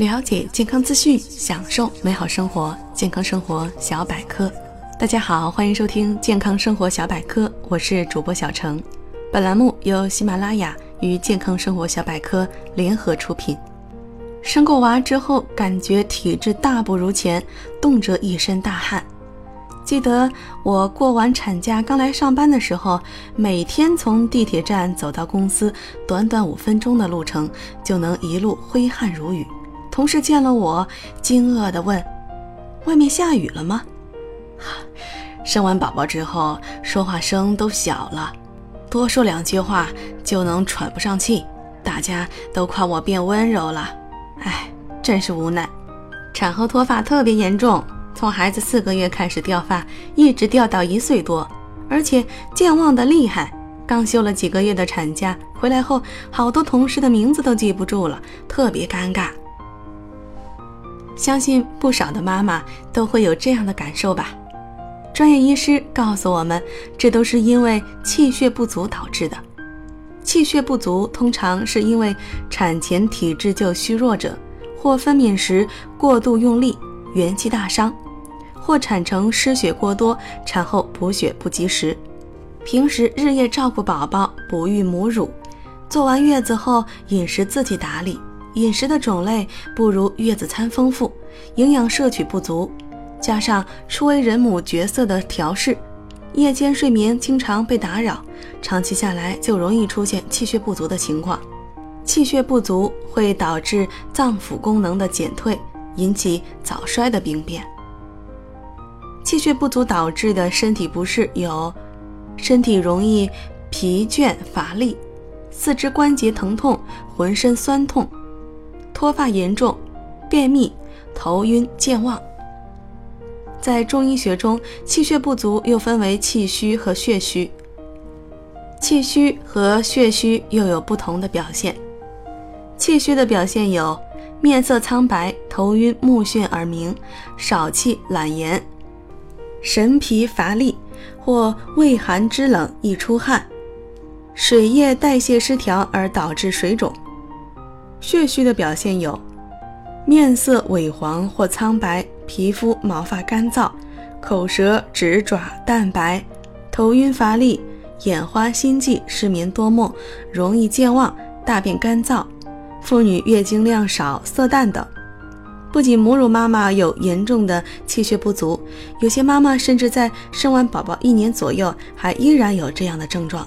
了解健康资讯，享受美好生活。健康生活小百科，大家好，欢迎收听健康生活小百科，我是主播小程。本栏目由喜马拉雅与健康生活小百科联合出品。生过娃之后，感觉体质大不如前，动辄一身大汗。记得我过完产假刚来上班的时候，每天从地铁站走到公司，短短五分钟的路程就能一路挥汗如雨。同事见了我，惊愕地问：“外面下雨了吗？”生完宝宝之后，说话声都小了，多说两句话就能喘不上气。大家都夸我变温柔了，哎，真是无奈。产后脱发特别严重。从孩子四个月开始掉发，一直掉到一岁多，而且健忘的厉害。刚休了几个月的产假，回来后好多同事的名字都记不住了，特别尴尬。相信不少的妈妈都会有这样的感受吧？专业医师告诉我们，这都是因为气血不足导致的。气血不足通常是因为产前体质就虚弱者，或分娩时过度用力。元气大伤，或产程失血过多，产后补血不及时，平时日夜照顾宝宝，哺育母乳，坐完月子后饮食自己打理，饮食的种类不如月子餐丰富，营养摄取不足，加上初为人母角色的调试，夜间睡眠经常被打扰，长期下来就容易出现气血不足的情况。气血不足会导致脏腑功能的减退。引起早衰的病变，气血不足导致的身体不适有：身体容易疲倦乏力、四肢关节疼痛、浑身酸痛、脱发严重、便秘、头晕健忘。在中医学中，气血不足又分为气虚和血虚。气虚和血虚又有不同的表现。气虚的表现有。面色苍白、头晕目眩耳鸣、少气懒言、神疲乏力或畏寒肢冷易出汗、水液代谢失调而导致水肿。血虚的表现有面色萎黄或苍白、皮肤毛发干燥、口舌指爪淡白、头晕乏力、眼花心悸、失眠多梦、容易健忘、大便干燥。妇女月经量少、色淡等，不仅母乳妈妈有严重的气血不足，有些妈妈甚至在生完宝宝一年左右还依然有这样的症状，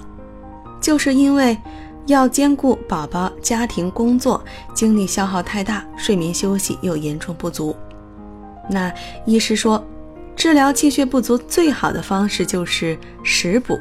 就是因为要兼顾宝宝、家庭、工作，精力消耗太大，睡眠休息又严重不足。那医师说，治疗气血不足最好的方式就是食补。